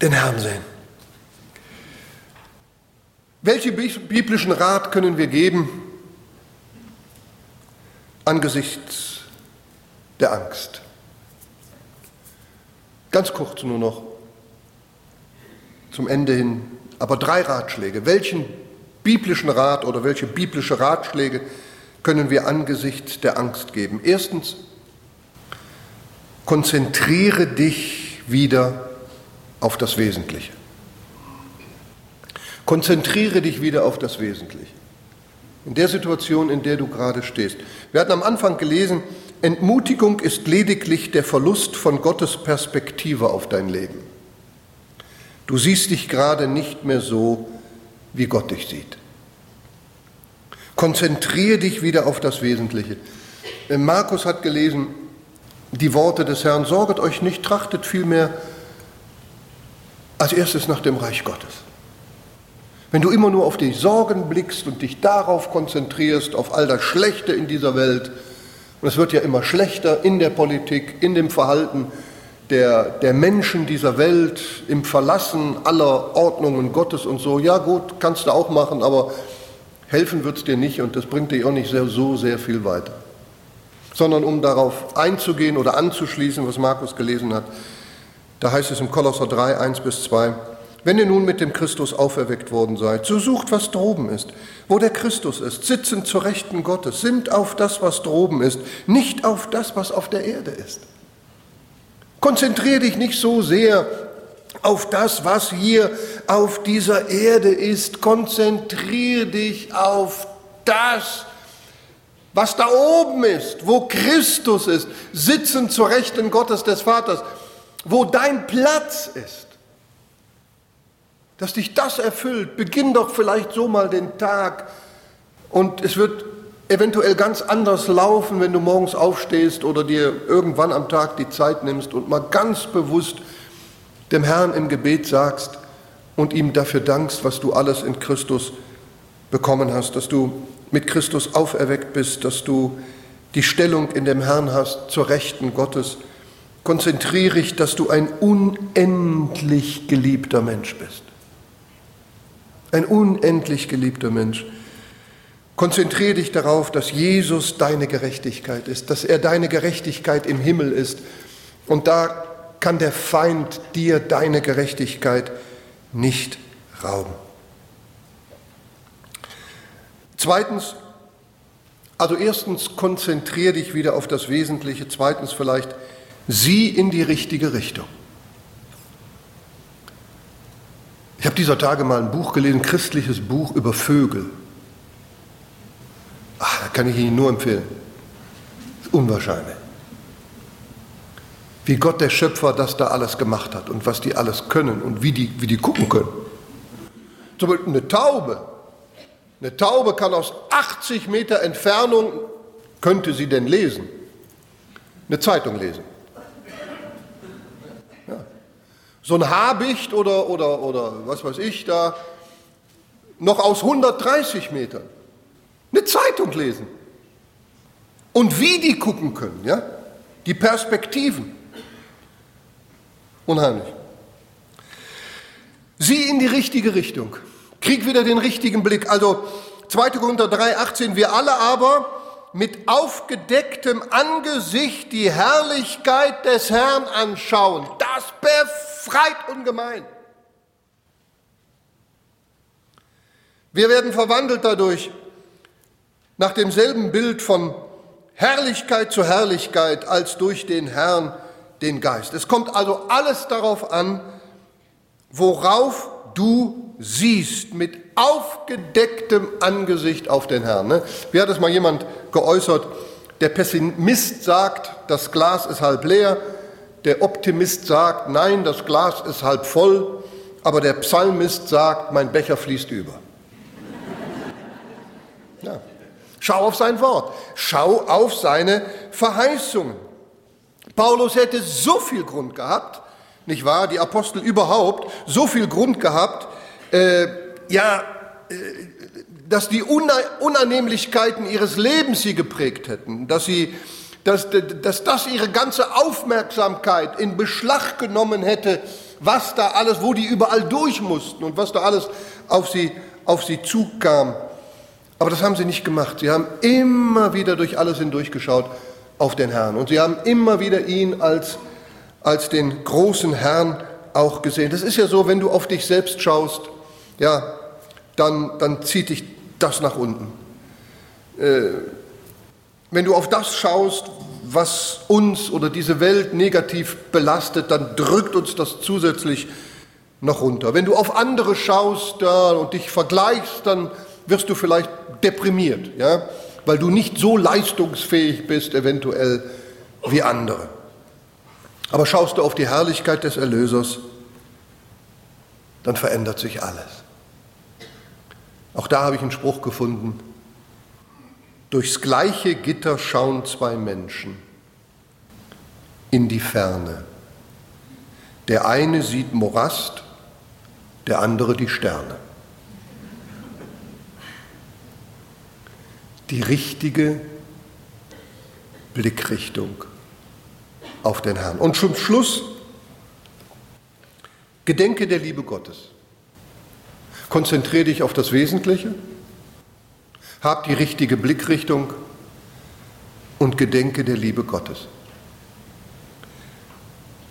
den Herrn sehen. Welchen biblischen Rat können wir geben angesichts der Angst? Ganz kurz nur noch zum Ende hin, aber drei Ratschläge. Welchen biblischen Rat oder welche biblische Ratschläge können wir angesichts der Angst geben? Erstens, konzentriere dich wieder auf das Wesentliche. Konzentriere dich wieder auf das Wesentliche. In der Situation, in der du gerade stehst. Wir hatten am Anfang gelesen, Entmutigung ist lediglich der Verlust von Gottes Perspektive auf dein Leben. Du siehst dich gerade nicht mehr so, wie Gott dich sieht. Konzentriere dich wieder auf das Wesentliche. Markus hat gelesen, die Worte des Herrn, sorget euch nicht, trachtet vielmehr als erstes nach dem Reich Gottes. Wenn du immer nur auf die Sorgen blickst und dich darauf konzentrierst, auf all das Schlechte in dieser Welt, und es wird ja immer schlechter in der Politik, in dem Verhalten der, der Menschen dieser Welt, im Verlassen aller Ordnungen Gottes und so, ja gut, kannst du auch machen, aber helfen wird es dir nicht und das bringt dich auch nicht sehr, so sehr viel weiter. Sondern um darauf einzugehen oder anzuschließen, was Markus gelesen hat, da heißt es im Kolosser 3, 1 bis 2, wenn ihr nun mit dem Christus auferweckt worden seid, so sucht, was droben ist, wo der Christus ist, sitzend zur Rechten Gottes, sinnt auf das, was droben ist, nicht auf das, was auf der Erde ist. Konzentriere dich nicht so sehr auf das, was hier auf dieser Erde ist. Konzentriere dich auf das, was da oben ist, wo Christus ist, sitzend zur Rechten Gottes des Vaters wo dein Platz ist, dass dich das erfüllt. Beginn doch vielleicht so mal den Tag und es wird eventuell ganz anders laufen, wenn du morgens aufstehst oder dir irgendwann am Tag die Zeit nimmst und mal ganz bewusst dem Herrn im Gebet sagst und ihm dafür dankst, was du alles in Christus bekommen hast, dass du mit Christus auferweckt bist, dass du die Stellung in dem Herrn hast zur Rechten Gottes. Konzentriere dich, dass du ein unendlich geliebter Mensch bist. Ein unendlich geliebter Mensch. Konzentriere dich darauf, dass Jesus deine Gerechtigkeit ist, dass er deine Gerechtigkeit im Himmel ist. Und da kann der Feind dir deine Gerechtigkeit nicht rauben. Zweitens, also erstens, konzentriere dich wieder auf das Wesentliche. Zweitens vielleicht, sieh in die richtige Richtung. Ich habe dieser Tage mal ein Buch gelesen, ein christliches Buch über Vögel. Ach, kann ich Ihnen nur empfehlen. Unwahrscheinlich. Wie Gott der Schöpfer das da alles gemacht hat und was die alles können und wie die, wie die gucken können. Zum Beispiel eine Taube. Eine Taube kann aus 80 Meter Entfernung, könnte sie denn lesen, eine Zeitung lesen. Ja. So ein Habicht oder, oder, oder was weiß ich da, noch aus 130 Metern eine Zeitung lesen. Und wie die gucken können, ja? Die Perspektiven. Unheimlich. Sieh in die richtige Richtung. Krieg wieder den richtigen Blick. Also 2. Korinther 3, 18, wir alle aber mit aufgedecktem Angesicht die Herrlichkeit des Herrn anschauen. Das befreit ungemein. Wir werden verwandelt dadurch nach demselben Bild von Herrlichkeit zu Herrlichkeit als durch den Herrn den Geist. Es kommt also alles darauf an, worauf du siehst, mit aufgedecktem Angesicht auf den Herrn. Ne? Wie hat es mal jemand geäußert? Der Pessimist sagt, das Glas ist halb leer, der Optimist sagt, nein, das Glas ist halb voll, aber der Psalmist sagt, mein Becher fließt über. Ja. Schau auf sein Wort, schau auf seine Verheißungen. Paulus hätte so viel Grund gehabt, nicht wahr? Die Apostel überhaupt, so viel Grund gehabt, äh, ja, äh, dass die Unannehmlichkeiten ihres Lebens sie geprägt hätten, dass, sie, dass, dass das ihre ganze Aufmerksamkeit in Beschlag genommen hätte, was da alles, wo die überall durch mussten und was da alles auf sie, auf sie zukam. Aber das haben sie nicht gemacht. Sie haben immer wieder durch alles hindurchgeschaut auf den Herrn. Und sie haben immer wieder ihn als, als den großen Herrn auch gesehen. Das ist ja so, wenn du auf dich selbst schaust, ja, dann, dann zieht dich das nach unten. Äh, wenn du auf das schaust, was uns oder diese Welt negativ belastet, dann drückt uns das zusätzlich noch runter. Wenn du auf andere schaust da und dich vergleichst, dann wirst du vielleicht deprimiert. Ja? Weil du nicht so leistungsfähig bist, eventuell wie andere. Aber schaust du auf die Herrlichkeit des Erlösers, dann verändert sich alles. Auch da habe ich einen Spruch gefunden. Durchs gleiche Gitter schauen zwei Menschen in die Ferne. Der eine sieht Morast, der andere die Sterne. Die richtige Blickrichtung auf den Herrn. Und zum Schluss, gedenke der Liebe Gottes. Konzentriere dich auf das Wesentliche, hab die richtige Blickrichtung und gedenke der Liebe Gottes.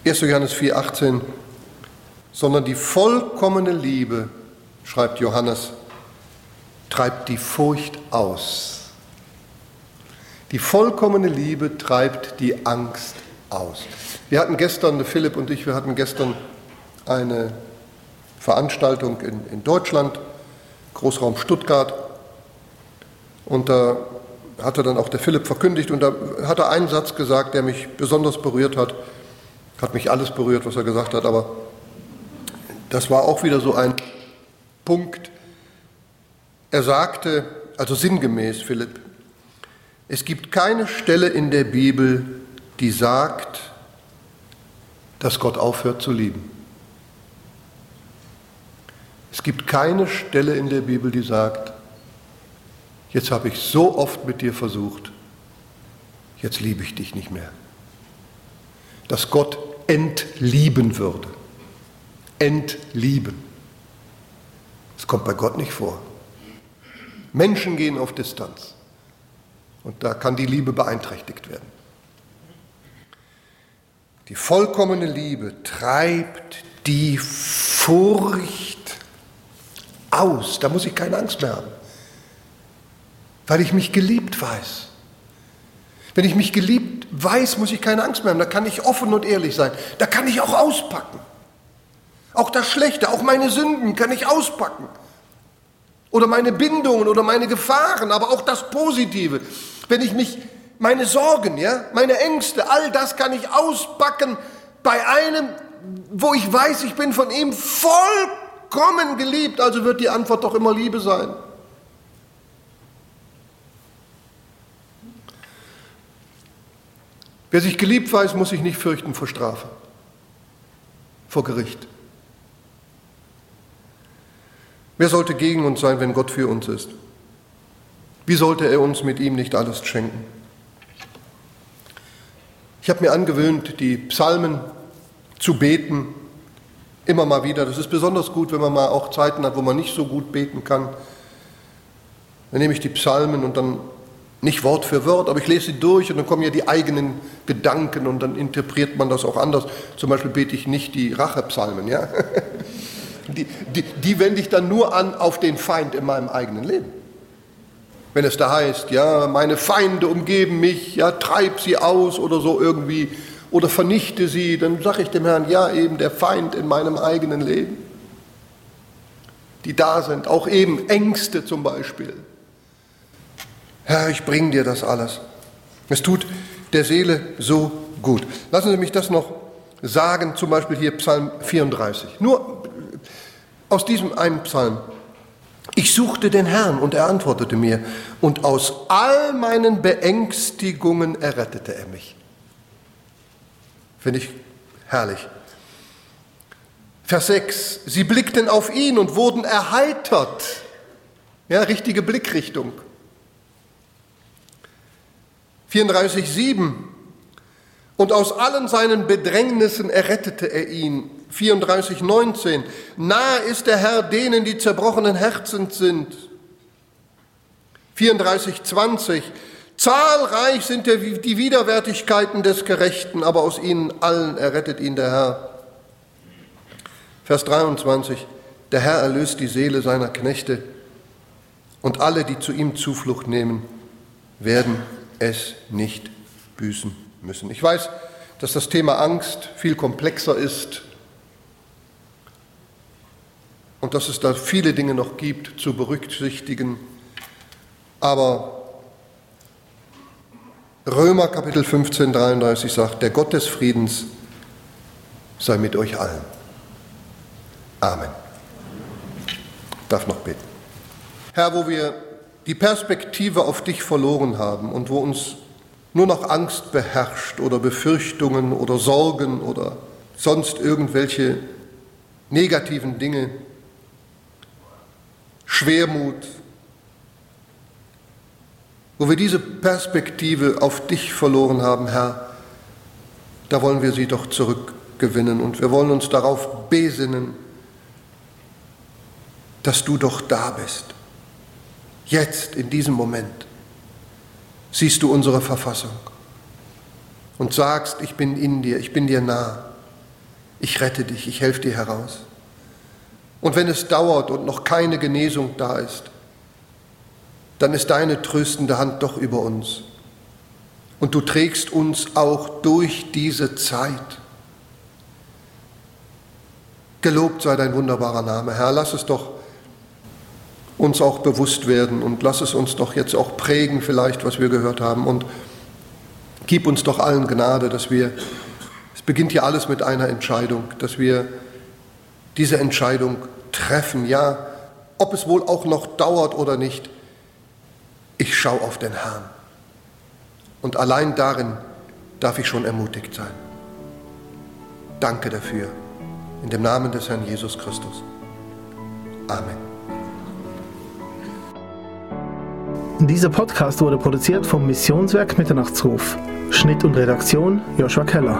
1. Johannes 4,18, sondern die vollkommene Liebe, schreibt Johannes, treibt die Furcht aus. Die vollkommene Liebe treibt die Angst aus. Wir hatten gestern, Philipp und ich, wir hatten gestern eine Veranstaltung in, in Deutschland, Großraum Stuttgart. Und da hatte dann auch der Philipp verkündigt und da hat er einen Satz gesagt, der mich besonders berührt hat. Hat mich alles berührt, was er gesagt hat, aber das war auch wieder so ein Punkt. Er sagte, also sinngemäß, Philipp, Es gibt keine Stelle in der Bibel, die sagt, dass Gott aufhört zu lieben. Es gibt keine Stelle in der Bibel, die sagt, jetzt habe ich so oft mit dir versucht, jetzt liebe ich dich nicht mehr. Dass Gott entlieben würde. Entlieben. Das kommt bei Gott nicht vor. Menschen gehen auf Distanz. Und da kann die Liebe beeinträchtigt werden. Die vollkommene Liebe treibt die Furcht aus. Da muss ich keine Angst mehr haben, weil ich mich geliebt weiß. Wenn ich mich geliebt weiß, muss ich keine Angst mehr haben. Da kann ich offen und ehrlich sein. Da kann ich auch auspacken. Auch das Schlechte, auch meine Sünden kann ich auspacken. Oder meine Bindungen oder meine Gefahren, aber auch das Positive. Wenn ich mich, meine Sorgen, ja, meine Ängste, all das kann ich auspacken bei einem, wo ich weiß, ich bin von ihm vollkommen geliebt. Also wird die Antwort doch immer Liebe sein. Wer sich geliebt weiß, muss sich nicht fürchten vor Strafe, vor Gericht. Wer sollte gegen uns sein, wenn Gott für uns ist? Wie sollte er uns mit ihm nicht alles schenken? Ich habe mir angewöhnt, die Psalmen zu beten, immer mal wieder. Das ist besonders gut, wenn man mal auch Zeiten hat, wo man nicht so gut beten kann. Dann nehme ich die Psalmen und dann nicht Wort für Wort, aber ich lese sie durch und dann kommen ja die eigenen Gedanken und dann interpretiert man das auch anders. Zum Beispiel bete ich nicht die Rachepsalmen, ja. die, die, die wende ich dann nur an auf den Feind in meinem eigenen Leben. Wenn es da heißt, ja, meine Feinde umgeben mich, ja, treib sie aus oder so irgendwie oder vernichte sie, dann sage ich dem Herrn, ja, eben der Feind in meinem eigenen Leben, die da sind, auch eben Ängste zum Beispiel. Herr, ich bringe dir das alles. Es tut der Seele so gut. Lassen Sie mich das noch sagen, zum Beispiel hier Psalm 34. Nur aus diesem einen Psalm. Ich suchte den Herrn und er antwortete mir und aus all meinen Beängstigungen errettete er mich. Finde ich herrlich. Vers 6. Sie blickten auf ihn und wurden erheitert. Ja, richtige Blickrichtung. 34, 7. Und aus allen seinen Bedrängnissen errettete er ihn. 34, 19. Nahe ist der Herr denen, die zerbrochenen Herzens sind. 34, 20. Zahlreich sind die Widerwärtigkeiten des Gerechten, aber aus ihnen allen errettet ihn der Herr. Vers 23. Der Herr erlöst die Seele seiner Knechte und alle, die zu ihm Zuflucht nehmen, werden es nicht büßen müssen. Ich weiß, dass das Thema Angst viel komplexer ist und dass es da viele Dinge noch gibt zu berücksichtigen. Aber Römer Kapitel 15, 33 sagt, der Gott des Friedens sei mit euch allen. Amen. Ich darf noch beten. Herr, wo wir die Perspektive auf dich verloren haben und wo uns nur noch Angst beherrscht oder Befürchtungen oder Sorgen oder sonst irgendwelche negativen Dinge, Schwermut, wo wir diese Perspektive auf dich verloren haben, Herr, da wollen wir sie doch zurückgewinnen und wir wollen uns darauf besinnen, dass du doch da bist. Jetzt, in diesem Moment, siehst du unsere Verfassung und sagst, ich bin in dir, ich bin dir nah, ich rette dich, ich helfe dir heraus. Und wenn es dauert und noch keine Genesung da ist, dann ist deine tröstende Hand doch über uns. Und du trägst uns auch durch diese Zeit. Gelobt sei dein wunderbarer Name. Herr, lass es doch uns auch bewusst werden und lass es uns doch jetzt auch prägen, vielleicht, was wir gehört haben. Und gib uns doch allen Gnade, dass wir, es beginnt ja alles mit einer Entscheidung, dass wir diese Entscheidung treffen, ja, ob es wohl auch noch dauert oder nicht, ich schaue auf den Herrn. Und allein darin darf ich schon ermutigt sein. Danke dafür. In dem Namen des Herrn Jesus Christus. Amen. Dieser Podcast wurde produziert vom Missionswerk Mitternachtsruf. Schnitt und Redaktion Joshua Keller.